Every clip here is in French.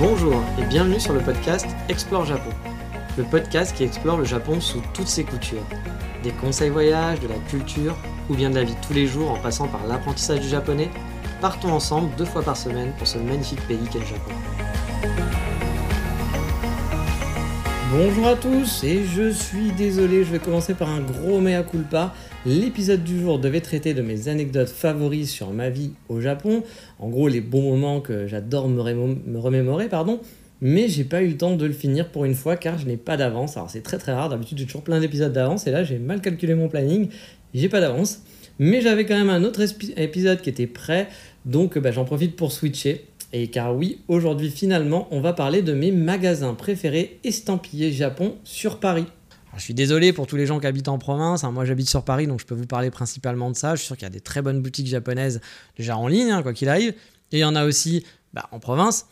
Bonjour et bienvenue sur le podcast Explore Japon. Le podcast qui explore le Japon sous toutes ses coutures. Des conseils voyages, de la culture ou bien de la vie tous les jours en passant par l'apprentissage du japonais, partons ensemble deux fois par semaine pour ce magnifique pays qu'est le Japon. Bonjour à tous et je suis désolé, je vais commencer par un gros mea culpa. L'épisode du jour devait traiter de mes anecdotes favoris sur ma vie au Japon, en gros les bons moments que j'adore me, remémorer, pardon. Mais j'ai pas eu le temps de le finir pour une fois car je n'ai pas d'avance. Alors c'est très très rare, d'habitude j'ai toujours plein d'épisodes d'avance et là j'ai mal calculé mon planning, j'ai pas d'avance. Mais j'avais quand même un autre épisode qui était prêt, donc bah, j'en profite pour switcher. Et car oui, aujourd'hui finalement, on va parler de mes magasins préférés estampillés Japon sur Paris. Je suis désolé pour tous les gens qui habitent en province, hein, moi j'habite sur Paris donc je peux vous parler principalement de ça. Je suis sûr qu'il y a des très bonnes boutiques japonaises déjà en ligne, hein, quoi qu'il arrive. Et il y en a aussi bah, en province.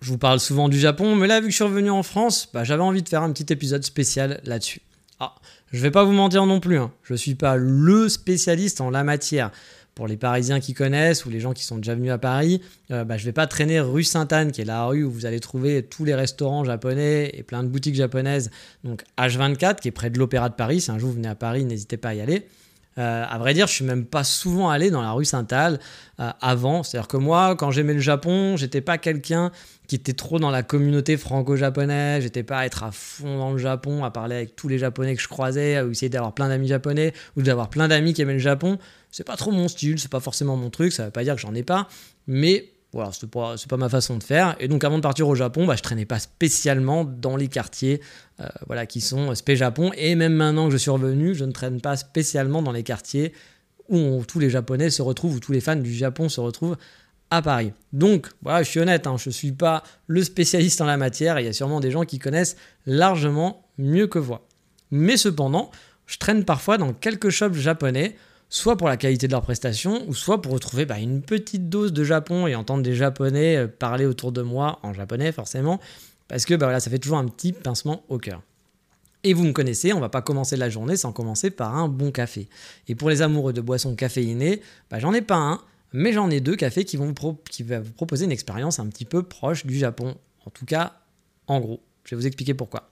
Je vous parle souvent du Japon, mais là vu que je suis revenu en France, bah, j'avais envie de faire un petit épisode spécial là-dessus. Ah, je vais pas vous mentir non plus, hein. je suis pas le spécialiste en la matière. Pour les Parisiens qui connaissent ou les gens qui sont déjà venus à Paris, euh, bah, je vais pas traîner rue Sainte-Anne, qui est la rue où vous allez trouver tous les restaurants japonais et plein de boutiques japonaises. Donc H24, qui est près de l'Opéra de Paris. Si un jour vous venez à Paris, n'hésitez pas à y aller. Euh, à vrai dire, je suis même pas souvent allé dans la rue Sainte-Anne euh, avant. C'est-à-dire que moi, quand j'aimais le Japon, j'étais pas quelqu'un qui était trop dans la communauté franco-japonaise. J'étais pas à être à fond dans le Japon, à parler avec tous les Japonais que je croisais, à essayer d'avoir plein d'amis japonais ou d'avoir plein d'amis qui aimaient le Japon. C'est pas trop mon style, c'est pas forcément mon truc. Ça veut pas dire que j'en ai pas, mais voilà, c'est pas, ma façon de faire. Et donc, avant de partir au Japon, bah, je traînais pas spécialement dans les quartiers euh, voilà, qui sont spé Japon. Et même maintenant que je suis revenu, je ne traîne pas spécialement dans les quartiers où tous les Japonais se retrouvent, où tous les fans du Japon se retrouvent à Paris. Donc, voilà, je suis honnête, hein, je ne suis pas le spécialiste en la matière. Il y a sûrement des gens qui connaissent largement mieux que moi. Mais cependant, je traîne parfois dans quelques shops japonais, soit pour la qualité de leurs prestations, ou soit pour retrouver bah, une petite dose de Japon et entendre des Japonais euh, parler autour de moi, en japonais forcément, parce que bah, ça fait toujours un petit pincement au cœur. Et vous me connaissez, on va pas commencer la journée sans commencer par un bon café. Et pour les amoureux de boissons caféinées, bah, j'en ai pas un, mais j'en ai deux cafés qui vont vous proposer une expérience un petit peu proche du Japon. En tout cas, en gros. Je vais vous expliquer pourquoi.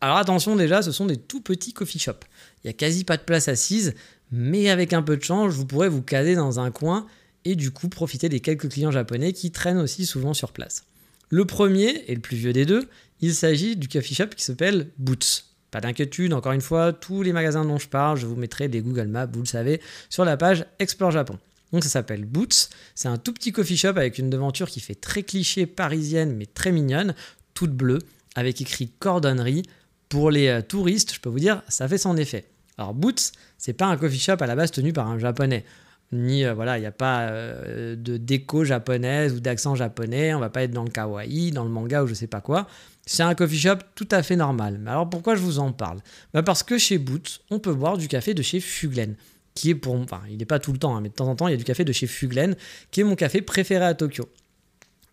Alors attention déjà, ce sont des tout petits coffee shops. Il y a quasi pas de place assise, mais avec un peu de chance, vous pourrez vous caser dans un coin et du coup profiter des quelques clients japonais qui traînent aussi souvent sur place. Le premier, et le plus vieux des deux, il s'agit du coffee shop qui s'appelle Boots. Pas d'inquiétude, encore une fois, tous les magasins dont je parle, je vous mettrai des Google Maps, vous le savez, sur la page Explore Japon. Donc ça s'appelle Boots, c'est un tout petit coffee shop avec une devanture qui fait très cliché parisienne mais très mignonne, toute bleue, avec écrit cordonnerie. Pour les euh, touristes, je peux vous dire, ça fait son effet. Alors Boots, c'est pas un coffee shop à la base tenu par un japonais. Ni euh, voilà, il n'y a pas euh, de déco japonaise ou d'accent japonais, on va pas être dans le kawaii, dans le manga ou je sais pas quoi. C'est un coffee shop tout à fait normal. Mais alors pourquoi je vous en parle? Bah Parce que chez Boots, on peut boire du café de chez Fuglen, qui est pour... Enfin, il n'est pas tout le temps, hein, mais de temps en temps, il y a du café de chez Fuglen, qui est mon café préféré à Tokyo.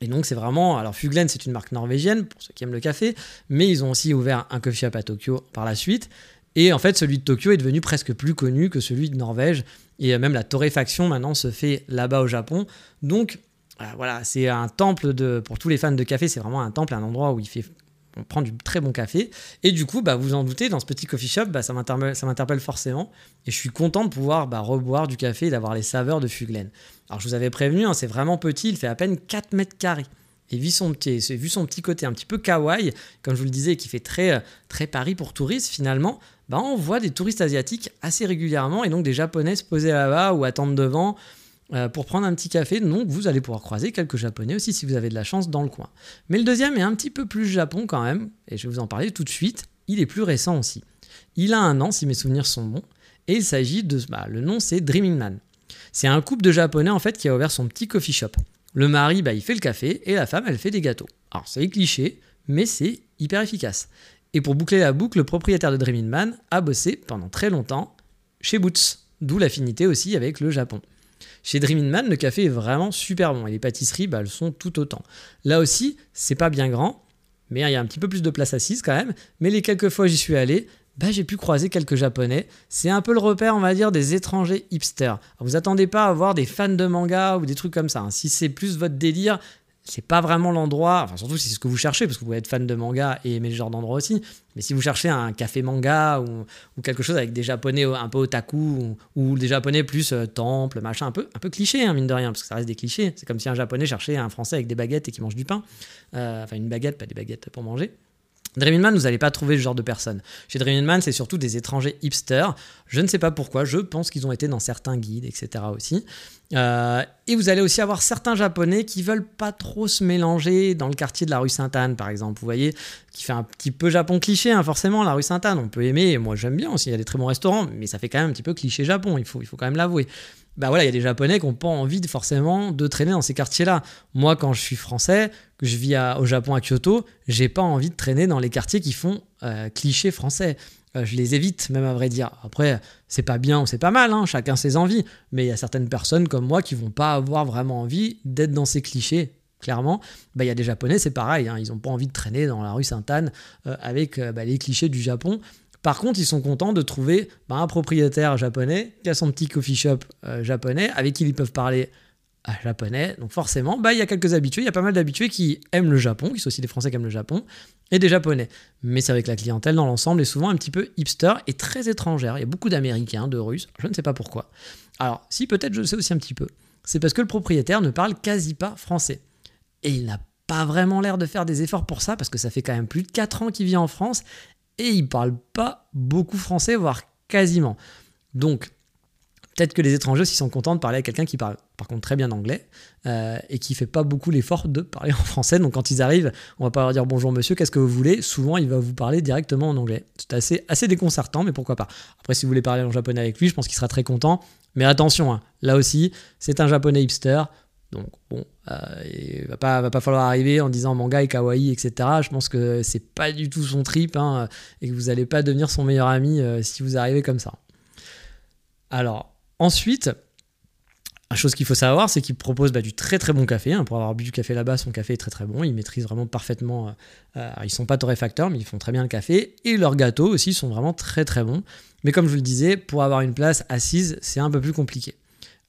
Et donc c'est vraiment... Alors Fuglen, c'est une marque norvégienne, pour ceux qui aiment le café, mais ils ont aussi ouvert un coffee shop à Tokyo par la suite. Et en fait, celui de Tokyo est devenu presque plus connu que celui de Norvège. Et euh, même la torréfaction maintenant se fait là-bas au Japon. Donc euh, voilà, c'est un temple de, pour tous les fans de café, c'est vraiment un temple, un endroit où il fait, on prend du très bon café. Et du coup, bah, vous en doutez, dans ce petit coffee shop, bah, ça m'interpelle forcément. Et je suis content de pouvoir bah, reboire du café et d'avoir les saveurs de Fuglen. Alors je vous avais prévenu, hein, c'est vraiment petit, il fait à peine 4 mètres carrés. Et vu son, petit, vu son petit côté un petit peu kawaii, comme je vous le disais, qui fait très, euh, très Paris pour touristes finalement, bah, on voit des touristes asiatiques assez régulièrement et donc des japonais se poser là-bas ou attendre devant euh, pour prendre un petit café. Donc vous allez pouvoir croiser quelques japonais aussi si vous avez de la chance dans le coin. Mais le deuxième est un petit peu plus japon quand même, et je vais vous en parler tout de suite. Il est plus récent aussi. Il a un an si mes souvenirs sont bons, et il s'agit de. Bah, le nom c'est Dreaming Man. C'est un couple de japonais en fait qui a ouvert son petit coffee shop. Le mari, bah, il fait le café et la femme, elle fait des gâteaux. Alors c'est cliché, mais c'est hyper efficace. Et pour boucler la boucle, le propriétaire de Dreaming Man a bossé pendant très longtemps chez Boots, d'où l'affinité aussi avec le Japon. Chez Dreaming Man, le café est vraiment super bon et les pâtisseries, bah, elles sont tout autant. Là aussi, c'est pas bien grand, mais il y a un petit peu plus de place assise quand même. Mais les quelques fois j'y suis allé, bah, j'ai pu croiser quelques japonais. C'est un peu le repère, on va dire, des étrangers hipsters. vous attendez pas à voir des fans de manga ou des trucs comme ça. Hein. Si c'est plus votre délire, c'est pas vraiment l'endroit, enfin surtout si c'est ce que vous cherchez, parce que vous pouvez être fan de manga et aimer ce genre d'endroit aussi, mais si vous cherchez un café manga ou, quelque chose avec des japonais un peu otaku ou, des japonais plus euh, temple, machin, un peu, un peu cliché, hein, mine de rien, parce que ça reste des clichés. C'est comme si un japonais cherchait un français avec des baguettes et qui mange du pain. Euh, enfin, une baguette, pas des baguettes pour manger. Dreaming vous n'allez pas trouver ce genre de personnes. Chez Dreaming c'est surtout des étrangers hipsters. Je ne sais pas pourquoi, je pense qu'ils ont été dans certains guides, etc. aussi. Euh, et vous allez aussi avoir certains japonais qui veulent pas trop se mélanger dans le quartier de la rue Sainte-Anne, par exemple. Vous voyez, qui fait un petit peu Japon cliché, hein, forcément, la rue Sainte-Anne. On peut aimer, moi j'aime bien aussi, il y a des très bons restaurants, mais ça fait quand même un petit peu cliché Japon, il faut, il faut quand même l'avouer bah voilà, il y a des Japonais qui n'ont pas envie de, forcément de traîner dans ces quartiers-là. Moi, quand je suis français, que je vis au Japon à Kyoto, j'ai pas envie de traîner dans les quartiers qui font euh, clichés français. Euh, je les évite, même à vrai dire. Après, c'est pas bien ou c'est pas mal, hein, chacun ses envies. Mais il y a certaines personnes comme moi qui vont pas avoir vraiment envie d'être dans ces clichés. Clairement, bah, il y a des Japonais, c'est pareil, hein, ils n'ont pas envie de traîner dans la rue Sainte-Anne euh, avec bah, les clichés du Japon. Par contre, ils sont contents de trouver bah, un propriétaire japonais qui a son petit coffee shop euh, japonais avec qui ils peuvent parler euh, japonais. Donc forcément, bah, il y a quelques habitués, il y a pas mal d'habitués qui aiment le Japon, qui sont aussi des Français qui aiment le Japon, et des Japonais. Mais c'est avec la clientèle dans l'ensemble est souvent un petit peu hipster et très étrangère. Il y a beaucoup d'Américains, de Russes, je ne sais pas pourquoi. Alors, si peut-être je le sais aussi un petit peu, c'est parce que le propriétaire ne parle quasi pas français. Et il n'a pas vraiment l'air de faire des efforts pour ça, parce que ça fait quand même plus de 4 ans qu'il vit en France, et il parle pas beaucoup français, voire quasiment. Donc, peut-être que les étrangers aussi sont contents de parler à quelqu'un qui parle par contre très bien anglais euh, et qui fait pas beaucoup l'effort de parler en français. Donc quand ils arrivent, on va pas leur dire bonjour monsieur, qu'est-ce que vous voulez? Souvent il va vous parler directement en anglais. C'est assez, assez déconcertant, mais pourquoi pas. Après si vous voulez parler en japonais avec lui, je pense qu'il sera très content. Mais attention, hein, là aussi, c'est un japonais hipster. Donc bon, euh, il va pas, va pas falloir arriver en disant manga et kawaii, etc. Je pense que c'est pas du tout son trip hein, et que vous n'allez pas devenir son meilleur ami euh, si vous arrivez comme ça. Alors ensuite, la chose qu'il faut savoir, c'est qu'il propose bah, du très très bon café. Hein. Pour avoir bu du café là-bas, son café est très très bon. Ils maîtrisent vraiment parfaitement. Euh, ils sont pas torréfacteurs, mais ils font très bien le café. Et leurs gâteaux aussi sont vraiment très très bons. Mais comme je vous le disais, pour avoir une place assise, c'est un peu plus compliqué.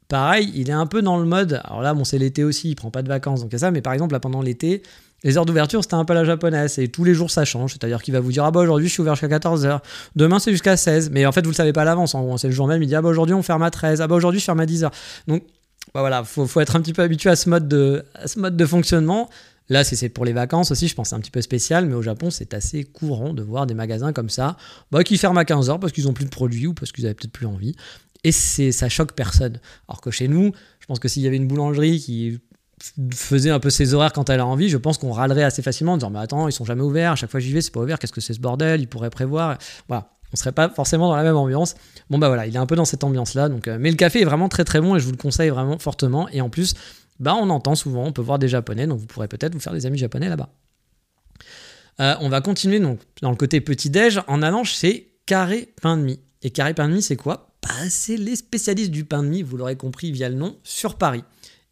Pareil, il est un peu dans le mode. Alors là, bon, c'est l'été aussi, il prend pas de vacances, donc il y a ça. Mais par exemple, là, pendant l'été, les heures d'ouverture, c'était un peu la japonaise. Et tous les jours, ça change. C'est-à-dire qu'il va vous dire Ah bah aujourd'hui, je suis ouvert jusqu'à 14h. Demain, c'est jusqu'à 16. Mais en fait, vous le savez pas à l'avance. C'est le jour même. Il dit Ah bah aujourd'hui, on ferme à 13. Ah bah aujourd'hui, je ferme à 10h. Donc, bah voilà, faut, faut être un petit peu habitué à ce mode de, fonctionnement. Là, c'est pour les vacances aussi, je pense c'est un petit peu spécial, mais au Japon, c'est assez courant de voir des magasins comme ça, bah, qui ferment à 15h parce qu'ils ont plus de produits ou parce qu'ils avaient peut-être plus envie et c'est ça choque personne. Alors que chez nous, je pense que s'il y avait une boulangerie qui faisait un peu ses horaires quand elle a envie, je pense qu'on râlerait assez facilement en disant mais attends, ils sont jamais ouverts, à chaque fois j'y vais, c'est pas ouvert, qu'est-ce que c'est ce bordel, ils pourraient prévoir. Voilà, on serait pas forcément dans la même ambiance. Bon bah voilà, il est un peu dans cette ambiance là donc euh, mais le café est vraiment très très bon et je vous le conseille vraiment fortement et en plus, bah on entend souvent, on peut voir des japonais donc vous pourrez peut-être vous faire des amis japonais là-bas. Euh, on va continuer donc dans le côté petit déj en allant chez Carré Pain de Mie. Et Carré Pain de Mie, c'est quoi? C'est les spécialistes du pain de mie, vous l'aurez compris via le nom, sur Paris.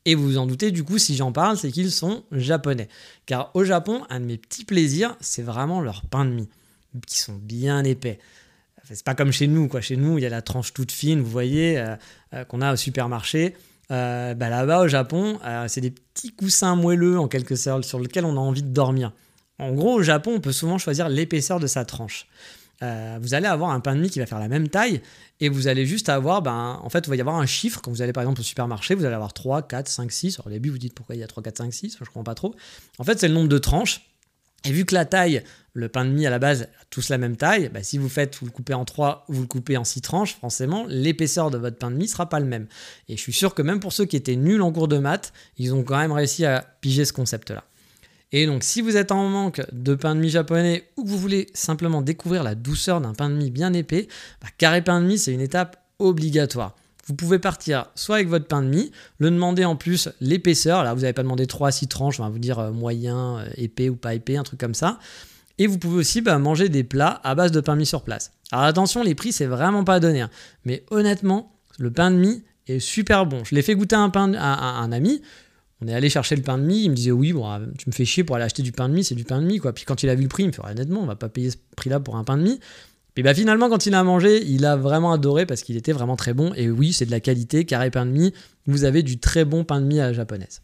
Et vous vous en doutez, du coup, si j'en parle, c'est qu'ils sont japonais. Car au Japon, un de mes petits plaisirs, c'est vraiment leur pain de mie, qui sont bien épais. C'est pas comme chez nous, quoi. Chez nous, il y a la tranche toute fine, vous voyez, euh, euh, qu'on a au supermarché. Euh, bah là-bas, au Japon, c'est des petits coussins moelleux, en quelque sorte, sur lesquels on a envie de dormir. En gros, au Japon, on peut souvent choisir l'épaisseur de sa tranche. Euh, vous allez avoir un pain de mie qui va faire la même taille et vous allez juste avoir, ben, en fait, il va y avoir un chiffre. Quand vous allez par exemple au supermarché, vous allez avoir 3, 4, 5, 6. Au début, vous dites pourquoi il y a 3, 4, 5, 6, je comprends pas trop. En fait, c'est le nombre de tranches. Et vu que la taille, le pain de mie à la base, a tous la même taille, ben, si vous faites, vous le coupez en 3 ou vous le coupez en 6 tranches, forcément, l'épaisseur de votre pain de mie sera pas le même. Et je suis sûr que même pour ceux qui étaient nuls en cours de maths, ils ont quand même réussi à piger ce concept-là. Et donc, si vous êtes en manque de pain de mie japonais ou que vous voulez simplement découvrir la douceur d'un pain de mie bien épais, bah, carré pain de mie, c'est une étape obligatoire. Vous pouvez partir soit avec votre pain de mie, le demander en plus l'épaisseur. Là, vous n'avez pas demandé 3 à 6 tranches, on va vous dire euh, moyen, euh, épais ou pas épais, un truc comme ça. Et vous pouvez aussi bah, manger des plats à base de pain de mie sur place. Alors attention, les prix, c'est vraiment pas donné. Hein. Mais honnêtement, le pain de mie est super bon. Je l'ai fait goûter à, un ami. On est allé chercher le pain de mie. Il me disait Oui, bon, ah, tu me fais chier pour aller acheter du pain de mie, c'est du pain de mie. Quoi. Puis quand il a vu le prix, il me fait Honnêtement, on va pas payer ce prix-là pour un pain de mie. Et bah finalement, quand il a mangé, il a vraiment adoré parce qu'il était vraiment très bon. Et oui, c'est de la qualité, carré pain de mie. Vous avez du très bon pain de mie à la japonaise.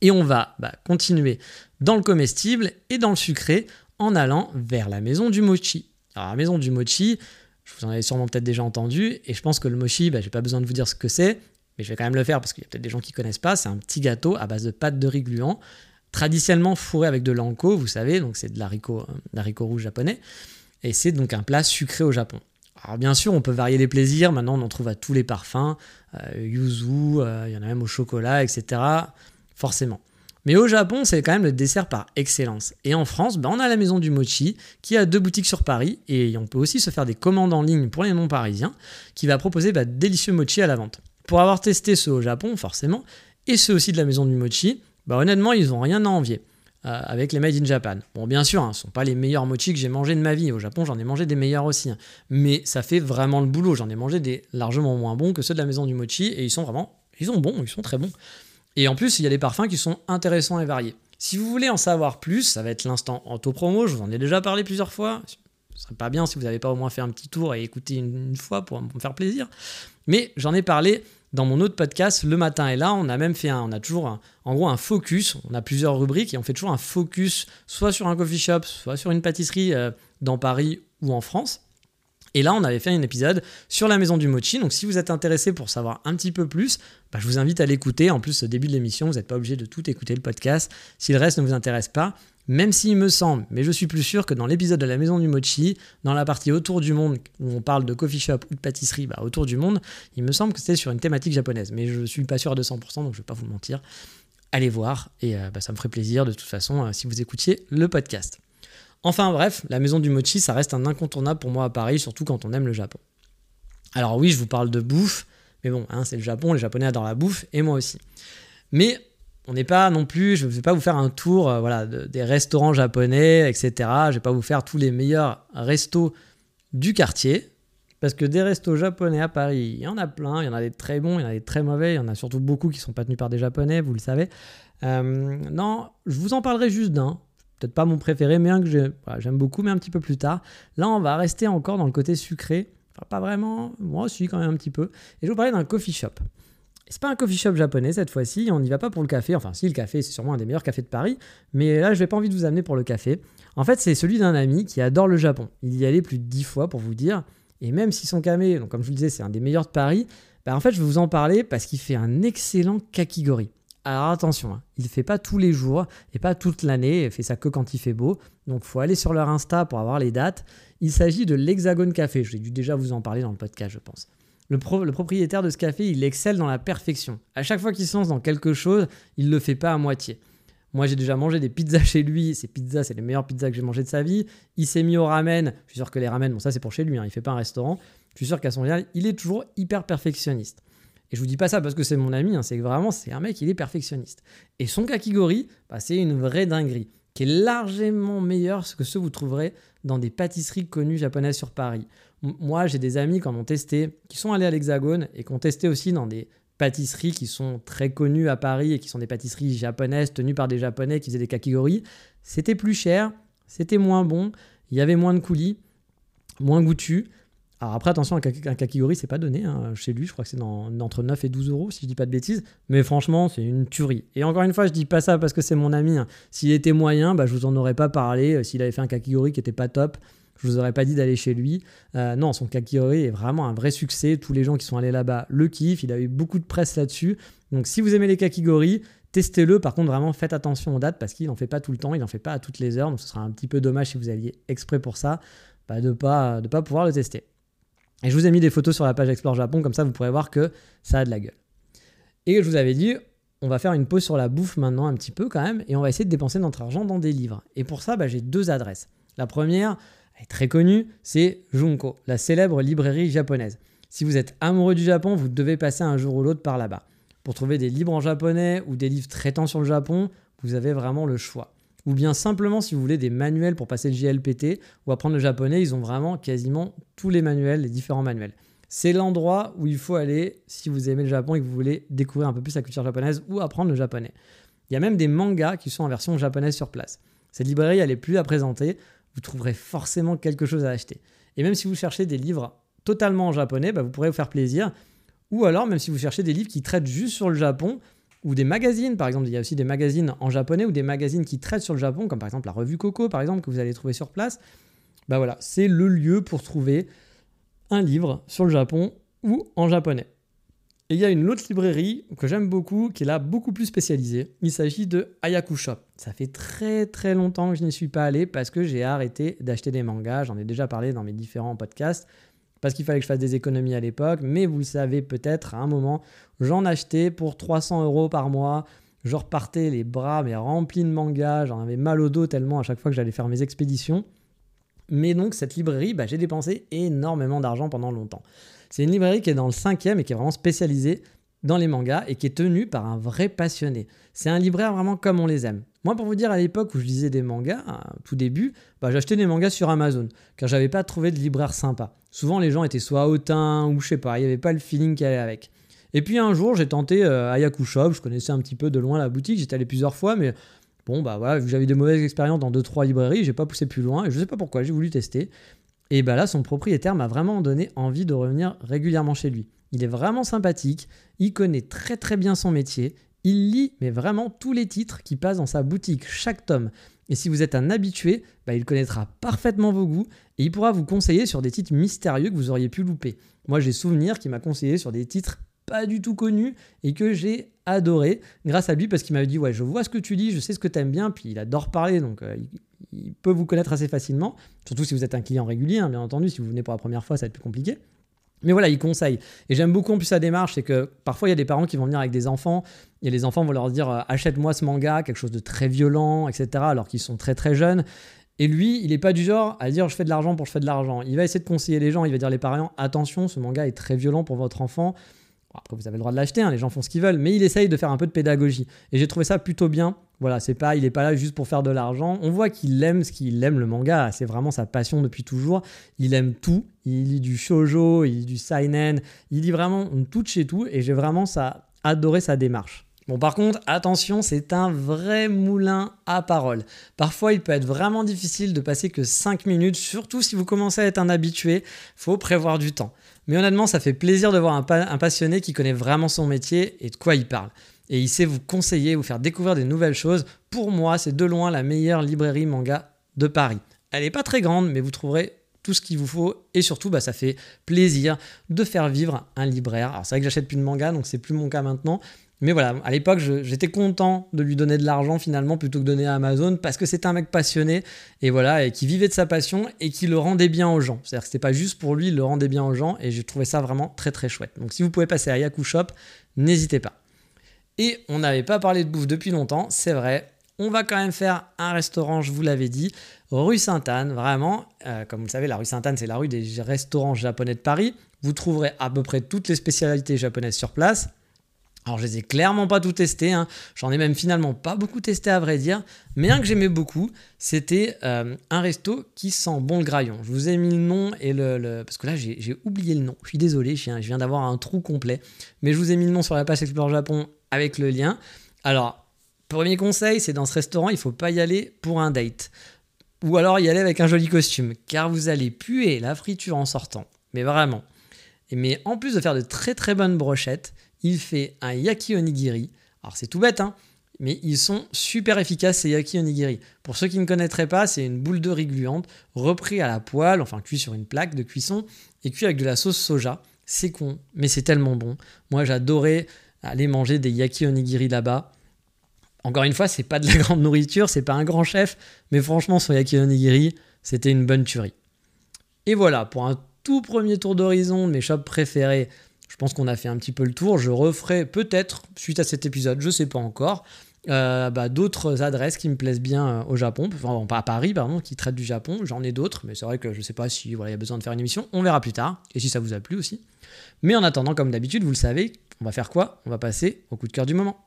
Et on va bah, continuer dans le comestible et dans le sucré en allant vers la maison du mochi. Alors la maison du mochi, je vous en avais sûrement peut-être déjà entendu, et je pense que le mochi, bah, j'ai pas besoin de vous dire ce que c'est, mais je vais quand même le faire parce qu'il y a peut-être des gens qui connaissent pas. C'est un petit gâteau à base de pâte de riz gluant, traditionnellement fourré avec de l'anko, vous savez, donc c'est de l'haricot, euh, rouge japonais. Et c'est donc un plat sucré au Japon. Alors bien sûr, on peut varier les plaisirs. Maintenant, on en trouve à tous les parfums, euh, yuzu, euh, il y en a même au chocolat, etc. Forcément. Mais au Japon, c'est quand même le dessert par excellence. Et en France, bah, on a la maison du mochi qui a deux boutiques sur Paris et on peut aussi se faire des commandes en ligne pour les non-parisiens qui va proposer bah, délicieux mochi à la vente. Pour avoir testé ceux au Japon, forcément, et ceux aussi de la maison du mochi, bah, honnêtement, ils n'ont rien à envier. Euh, avec les Made in Japan. Bon, bien sûr, hein, ce ne sont pas les meilleurs mochi que j'ai mangé de ma vie. Au Japon, j'en ai mangé des meilleurs aussi. Hein. Mais ça fait vraiment le boulot. J'en ai mangé des largement moins bons que ceux de la maison du mochi. Et ils sont vraiment, ils sont bons, ils sont très bons. Et en plus, il y a des parfums qui sont intéressants et variés. Si vous voulez en savoir plus, ça va être l'instant auto-promo. Je vous en ai déjà parlé plusieurs fois. Ce serait pas bien si vous n'avez pas au moins fait un petit tour et écouté une, fois pour me faire plaisir. Mais j'en ai parlé dans mon autre podcast, Le Matin et là, on a même fait un, on a toujours en gros un focus, on a plusieurs rubriques et on fait toujours un focus soit sur un coffee shop, soit sur une pâtisserie euh, dans Paris ou en France. Et là, on avait fait un épisode sur la maison du mochi. Donc, si vous êtes intéressé pour savoir un petit peu plus, bah, je vous invite à l'écouter. En plus, au début de l'émission, vous n'êtes pas obligé de tout écouter le podcast. Si le reste ne vous intéresse pas, même s'il me semble, mais je suis plus sûr que dans l'épisode de la maison du mochi, dans la partie autour du monde, où on parle de coffee shop ou de pâtisserie bah, autour du monde, il me semble que c'était sur une thématique japonaise. Mais je ne suis pas sûr à 200%, donc je ne vais pas vous mentir. Allez voir, et euh, bah, ça me ferait plaisir de toute façon euh, si vous écoutiez le podcast. Enfin bref, la maison du mochi, ça reste un incontournable pour moi à Paris, surtout quand on aime le Japon. Alors oui, je vous parle de bouffe, mais bon, hein, c'est le Japon, les Japonais adorent la bouffe, et moi aussi. Mais on n'est pas non plus, je ne vais pas vous faire un tour euh, voilà, des restaurants japonais, etc. Je ne vais pas vous faire tous les meilleurs restos du quartier, parce que des restos japonais à Paris, il y en a plein, il y en a des très bons, il y en a des très mauvais, il y en a surtout beaucoup qui ne sont pas tenus par des japonais, vous le savez. Euh, non, je vous en parlerai juste d'un, peut-être pas mon préféré, mais un que j'aime beaucoup, mais un petit peu plus tard. Là, on va rester encore dans le côté sucré. Enfin, pas vraiment, moi aussi quand même un petit peu. Et je vais vous parler d'un coffee shop. C'est pas un coffee shop japonais cette fois-ci, on n'y va pas pour le café. Enfin, si, le café, c'est sûrement un des meilleurs cafés de Paris, mais là, je n'ai pas envie de vous amener pour le café. En fait, c'est celui d'un ami qui adore le Japon. Il y allait plus de dix fois pour vous dire. Et même si son café, donc comme je vous le disais, c'est un des meilleurs de Paris, bah, en fait, je vais vous en parler parce qu'il fait un excellent kakigori. Alors attention, hein, il ne fait pas tous les jours et pas toute l'année, il fait ça que quand il fait beau. Donc faut aller sur leur Insta pour avoir les dates. Il s'agit de l'Hexagone Café, j'ai dû déjà vous en parler dans le podcast, je pense. Le, propriétaire de ce café, il excelle dans la perfection. À chaque fois qu'il se lance dans quelque chose, il ne le fait pas à moitié. Moi, j'ai déjà mangé des pizzas chez lui. Ces pizzas, c'est les meilleures pizzas que j'ai mangées de sa vie. Il s'est mis au ramen. Je suis sûr que les ramen, bon, ça c'est pour chez lui, hein, il fait pas un restaurant. Je suis sûr qu'à son lien, il est toujours hyper perfectionniste. Et je vous dis pas ça parce que c'est mon ami, hein, c'est que vraiment, c'est un mec, il est perfectionniste. Et son kakigori, bah, c'est une vraie dinguerie, qui est largement meilleure que ce que vous trouverez dans des pâtisseries connues japonaises sur Paris. Moi, j'ai des amis qui en ont testé, qui sont allés à l'Hexagone et qui ont testé aussi dans des pâtisseries qui sont très connues à Paris et qui sont des pâtisseries japonaises tenues par des japonais qui faisaient des kakigori. C'était plus cher, c'était moins bon, il y avait moins de coulis, moins goûtu. Alors après, attention, un, kakigori, c'est pas donné. Hein. Chez lui, je crois que c'est entre 9 et 12 euros, si je dis pas de bêtises. Mais franchement, c'est une tuerie. Et encore une fois, je dis pas ça parce que c'est mon ami. Hein. S'il était moyen, bah, je vous en aurais pas parlé. S'il avait fait un kakigori qui était pas top, je vous aurais pas dit d'aller chez lui. Euh, non, son kakigori est vraiment un vrai succès. Tous les gens qui sont allés là-bas le kiffent. Il a eu beaucoup de presse là-dessus. Donc si vous aimez les kakigori, testez-le. Par contre, vraiment, faites attention aux dates parce qu'il n'en fait pas tout le temps. Il n'en fait pas à toutes les heures. Donc ce sera un petit peu dommage si vous alliez exprès pour ça, bah, de ne pas, de pas pouvoir le tester. Et je vous ai mis des photos sur la page Explore Japon, comme ça vous pourrez voir que ça a de la gueule. Et je vous avais dit, on va faire une pause sur la bouffe maintenant un petit peu quand même, et on va essayer de dépenser notre argent dans des livres. Et pour ça, bah, j'ai deux adresses. La première, très connue, c'est Junko, la célèbre librairie japonaise. Si vous êtes amoureux du Japon, vous devez passer un jour ou l'autre par là-bas. Pour trouver des livres en japonais ou des livres traitant sur le Japon, vous avez vraiment le choix. Ou bien simplement si vous voulez des manuels pour passer le JLPT ou apprendre le japonais, ils ont vraiment quasiment tous les manuels, les différents manuels. C'est l'endroit où il faut aller si vous aimez le Japon et que vous voulez découvrir un peu plus la culture japonaise ou apprendre le japonais. Il y a même des mangas qui sont en version japonaise sur place. Cette librairie, elle est plus à présenter, vous trouverez forcément quelque chose à acheter. Et même si vous cherchez des livres totalement en japonais, bah, vous pourrez vous faire plaisir. Ou alors, même si vous cherchez des livres qui traitent juste sur le Japon, ou des magazines, par exemple, il y a aussi des magazines en japonais ou des magazines qui traitent sur le Japon, comme par exemple la revue Coco, par exemple, que vous allez trouver sur place. Bah voilà, c'est le lieu pour trouver un livre sur le Japon ou en japonais. Et il y a une autre librairie que j'aime beaucoup, qui est là beaucoup plus spécialisée. Il s'agit de Ayaku Shop. Ça fait très très longtemps que je n'y suis pas allé parce que j'ai arrêté d'acheter des mangas. J'en ai déjà parlé dans mes différents podcasts parce qu'il fallait que je fasse des économies à l'époque. Mais vous savez peut-être, à un moment, j'en achetais pour 300 euros par mois. Je repartais les bras mais remplis de mangas. J'en avais mal au dos tellement à chaque fois que j'allais faire mes expéditions. Mais donc cette librairie, bah, j'ai dépensé énormément d'argent pendant longtemps. C'est une librairie qui est dans le cinquième et qui est vraiment spécialisée dans les mangas et qui est tenue par un vrai passionné. C'est un libraire vraiment comme on les aime. Moi, pour vous dire, à l'époque où je lisais des mangas, tout début, bah, j'achetais des mangas sur Amazon, car j'avais pas trouvé de libraire sympa. Souvent, les gens étaient soit hautains ou je sais pas, il n'y avait pas le feeling qui allait avec. Et puis un jour, j'ai tenté euh, Ayaku Shop, je connaissais un petit peu de loin la boutique, j'étais allé plusieurs fois, mais bon, bah voilà, vu que j'avais des mauvaises expériences dans 2-3 librairies, j'ai pas poussé plus loin, et je sais pas pourquoi, j'ai voulu tester. Et bah là, son propriétaire m'a vraiment donné envie de revenir régulièrement chez lui. Il est vraiment sympathique, il connaît très très bien son métier, il lit mais vraiment tous les titres qui passent dans sa boutique, chaque tome. Et si vous êtes un habitué, bah, il connaîtra parfaitement vos goûts et il pourra vous conseiller sur des titres mystérieux que vous auriez pu louper. Moi j'ai souvenir qu'il m'a conseillé sur des titres pas du tout connus et que j'ai adoré grâce à lui parce qu'il m'avait dit ouais je vois ce que tu lis, je sais ce que tu aimes bien, puis il adore parler donc euh, il, peut vous connaître assez facilement, surtout si vous êtes un client régulier hein, bien entendu, si vous venez pour la première fois ça va être plus compliqué. Mais voilà, il conseille. Et j'aime beaucoup en plus sa démarche, c'est que parfois il y a des parents qui vont venir avec des enfants, et les enfants vont leur dire euh, achète-moi ce manga, quelque chose de très violent, etc., alors qu'ils sont très très jeunes. Et lui, il n'est pas du genre à dire je fais de l'argent pour je fais de l'argent. Il va essayer de conseiller les gens, il va dire les parents attention, ce manga est très violent pour votre enfant. Après, vous avez le droit de l'acheter, hein, les gens font ce qu'ils veulent, mais il essaye de faire un peu de pédagogie. Et j'ai trouvé ça plutôt bien. Voilà, c'est pas, il n'est pas là juste pour faire de l'argent. On voit qu'il aime ce qu'il aime le manga. C'est vraiment sa passion depuis toujours. Il aime tout. Il lit du shojo, il lit du seinen. Il lit vraiment tout chez tout. Et j'ai vraiment ça, adoré sa démarche. Bon, par contre, attention, c'est un vrai moulin à parole. Parfois, il peut être vraiment difficile de passer que 5 minutes, surtout si vous commencez à être un habitué. Faut prévoir du temps. Mais honnêtement, ça fait plaisir de voir un, passionné qui connaît vraiment son métier et de quoi il parle et il sait vous conseiller, vous faire découvrir des nouvelles choses. Pour moi, c'est de loin la meilleure librairie manga de Paris. Elle n'est pas très grande, mais vous trouverez tout ce qu'il vous faut et surtout bah, ça fait plaisir de faire vivre un libraire. Alors c'est vrai que j'achète plus de manga donc c'est plus mon cas maintenant. Mais voilà, à l'époque j'étais content de lui donner de l'argent finalement plutôt que de donner à Amazon parce que c'était un mec passionné et voilà et qui vivait de sa passion et qui le rendait bien aux gens. C'est-à-dire que c'était pas juste pour lui, il le rendait bien aux gens et j'ai trouvé ça vraiment très très chouette. Donc si vous pouvez passer à Yaku Shop, n'hésitez pas. Et on n'avait pas parlé de bouffe depuis longtemps, c'est vrai. On va quand même faire un restaurant, je vous l'avais dit, rue Sainte-Anne, vraiment. Euh, comme vous le savez, la rue Sainte-Anne, c'est la rue des restaurants japonais de Paris. Vous trouverez à peu près toutes les spécialités japonaises sur place. Alors je les ai clairement pas tout testé, hein. j'en ai même finalement pas beaucoup testé à vrai dire, mais un que j'aimais beaucoup, c'était euh, un resto qui sent bon le graillon. Je vous ai mis le nom et le... Parce que là j'ai oublié le nom, je suis désolé, je viens, d'avoir un trou complet, mais je vous ai mis le nom sur la page Explore Japon avec le lien. Alors, premier conseil, c'est dans ce restaurant, il faut pas y aller pour un date. Ou alors y aller avec un joli costume, car vous allez puer la friture en sortant. Mais vraiment. Mais en plus de faire de très très bonnes brochettes, il fait un yaki onigiri. Alors c'est tout bête, hein, mais ils sont super efficaces ces yaki onigiri. Pour ceux qui ne connaîtraient pas, c'est une boule de riz gluante repris à la poêle, enfin cuit sur une plaque de cuisson et cuit avec de la sauce soja. C'est con, mais c'est tellement bon. Moi j'adorais aller manger des yaki onigiri là-bas. Encore une fois, c'est pas de la grande nourriture, c'est pas un grand chef, mais franchement son yaki onigiri, c'était une bonne tuerie. Et voilà, pour un tout premier tour d'horizon de mes shops préférés, je pense qu'on a fait un petit peu le tour. Je referai peut-être, suite à cet épisode, je sais pas encore, bah, d'autres adresses qui me plaisent bien au Japon, enfin pas à Paris pardon, qui traitent du Japon. J'en ai d'autres, mais c'est vrai que je sais pas si voilà il y a besoin de faire une émission. On verra plus tard et si ça vous a plu aussi. Mais en attendant, comme d'habitude, vous le savez, on va faire quoi? On va passer au coup de cœur du moment.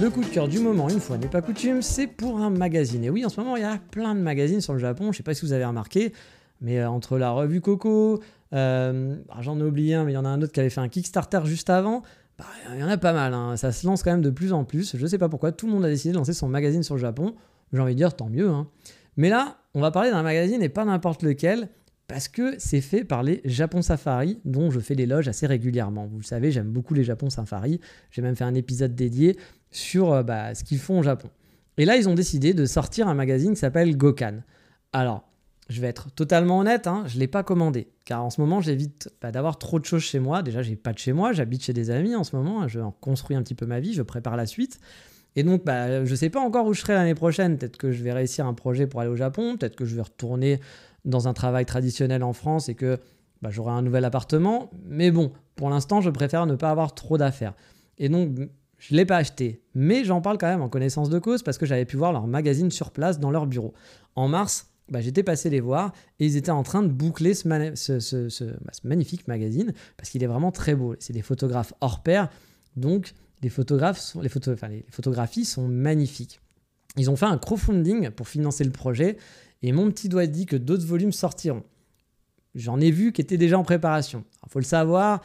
Le coup de cœur du moment, une fois n'est pas coutume, c'est pour un magazine. Et oui, en ce moment, il y a plein de magazines sur le Japon. Je ne sais pas si vous avez remarqué, mais euh, entre la revue Coco, euh, j'en ai oublié un, mais il y en a un autre qui avait fait un Kickstarter juste avant. Bah, il y en a pas mal. Hein. Ça se lance quand même de plus en plus. Je ne sais pas pourquoi. Tout le monde a décidé de lancer son magazine sur le Japon. J'ai envie de dire tant mieux. Hein. Mais là, on va parler d'un magazine et pas n'importe lequel parce que c'est fait par les Japon Safari, dont je fais l'éloge assez régulièrement. Vous le savez, j'aime beaucoup les Japon Safari. J'ai même fait un épisode dédié sur euh, bah, ce qu'ils font au Japon. Et là, ils ont décidé de sortir un magazine qui s'appelle Gokan. Alors, je vais être totalement honnête, hein, je ne l'ai pas commandé. Car en ce moment, j'évite bah, d'avoir trop de choses chez moi. Déjà, j'ai pas de chez moi, j'habite chez des amis en ce moment. Je construis un petit peu ma vie, je prépare la suite. Et donc, bah, je ne sais pas encore où je serai l'année prochaine. Peut-être que je vais réussir un projet pour aller au Japon. Peut-être que je vais retourner dans un travail traditionnel en France et que j'aurai un nouvel appartement. Mais bon, pour l'instant, je préfère ne pas avoir trop d'affaires. Et donc, je ne l'ai pas acheté. Mais j'en parle quand même en connaissance de cause parce que j'avais pu voir leur magazine sur place dans leur bureau. En mars, bah, j'étais passé les voir et ils étaient en train de boucler ce, bah, magnifique magazine parce qu'il est vraiment très beau. C'est des photographes hors pair. Donc, les, photographes les, les photographies sont magnifiques. Ils ont fait un crowdfunding pour financer le projet et mon petit doigt dit que d'autres volumes sortiront. J'en ai vu qui étaient déjà en préparation. Il faut le savoir,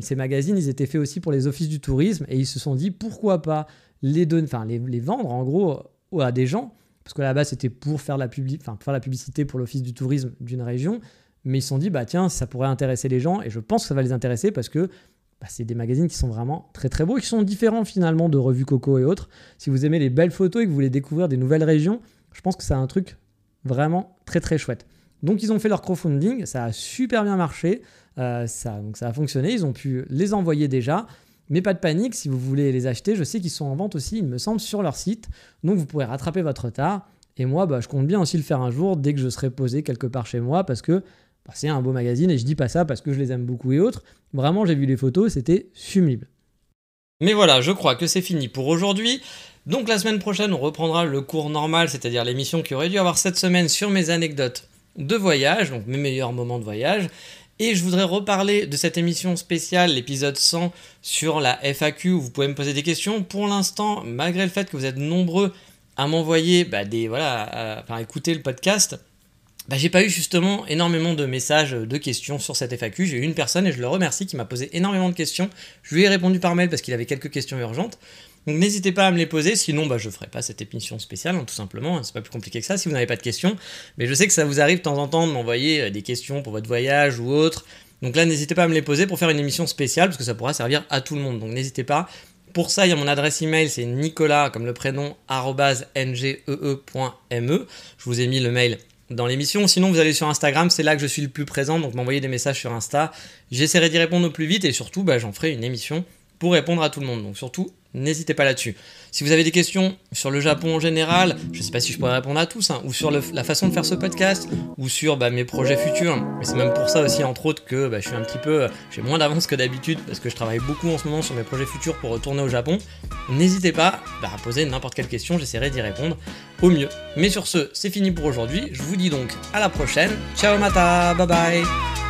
ces magazines, ils étaient faits aussi pour les offices du tourisme et ils se sont dit pourquoi pas les, donner, enfin, les, vendre en gros à des gens, parce que là-bas c'était pour faire la, faire la publicité pour l'office du tourisme d'une région, mais ils se sont dit bah tiens, ça pourrait intéresser les gens et je pense que ça va les intéresser parce que bah, c'est des magazines qui sont vraiment très très beaux et qui sont différents finalement de revues Coco et autres. Si vous aimez les belles photos et que vous voulez découvrir des nouvelles régions, je pense que c'est un truc vraiment très très chouette. Donc ils ont fait leur crowdfunding, ça a super bien marché, euh, ça, donc ça a fonctionné, ils ont pu les envoyer déjà. Mais pas de panique, si vous voulez les acheter, je sais qu'ils sont en vente aussi, il me semble, sur leur site. Donc vous pourrez rattraper votre retard. Et moi, bah, je compte bien aussi le faire un jour dès que je serai posé quelque part chez moi parce que bah, c'est un beau magazine et je dis pas ça parce que je les aime beaucoup et autres. Vraiment, j'ai vu les photos, c'était sublime. Mais voilà, je crois que c'est fini pour aujourd'hui. Donc la semaine prochaine, on reprendra le cours normal, c'est-à-dire l'émission qui aurait dû avoir cette semaine sur mes anecdotes de voyage, donc mes meilleurs moments de voyage. Et je voudrais reparler de cette émission spéciale, l'épisode 100 sur la FAQ, où vous pouvez me poser des questions. Pour l'instant, malgré le fait que vous êtes nombreux à m'envoyer bah, des voilà, à, écouter le podcast, bah, j'ai pas eu justement énormément de messages, de questions sur cette FAQ. J'ai eu une personne et je le remercie qui m'a posé énormément de questions. Je lui ai répondu par mail parce qu'il avait quelques questions urgentes. Donc n'hésitez pas à me les poser, sinon bah, je ne ferai pas cette émission spéciale, hein, tout simplement, hein, c'est pas plus compliqué que ça si vous n'avez pas de questions. Mais je sais que ça vous arrive de temps en temps de m'envoyer euh, des questions pour votre voyage ou autre. Donc là, n'hésitez pas à me les poser pour faire une émission spéciale, parce que ça pourra servir à tout le monde. Donc n'hésitez pas. Pour ça, il y a mon adresse email, c'est nicolas, comme le prénom, ngee.me. E. Je vous ai mis le mail dans l'émission. Sinon, vous allez sur Instagram, c'est là que je suis le plus présent, donc m'envoyez des messages sur Insta. J'essaierai d'y répondre au plus vite et surtout, bah, j'en ferai une émission pour répondre à tout le monde. Donc surtout, n'hésitez pas là-dessus. Si vous avez des questions sur le Japon en général, je ne sais pas si je pourrais répondre à tous, hein, ou sur la façon de faire ce podcast, ou sur bah, mes projets futurs. Mais c'est même pour ça aussi, entre autres, que bah, je suis un petit peu, j'ai moins d'avance que d'habitude parce que je travaille beaucoup en ce moment sur mes projets futurs pour retourner au Japon. N'hésitez pas bah, à poser n'importe quelle question, j'essaierai d'y répondre au mieux. Mais sur ce, c'est fini pour aujourd'hui. Je vous dis donc à la prochaine. Ciao mata, bye bye.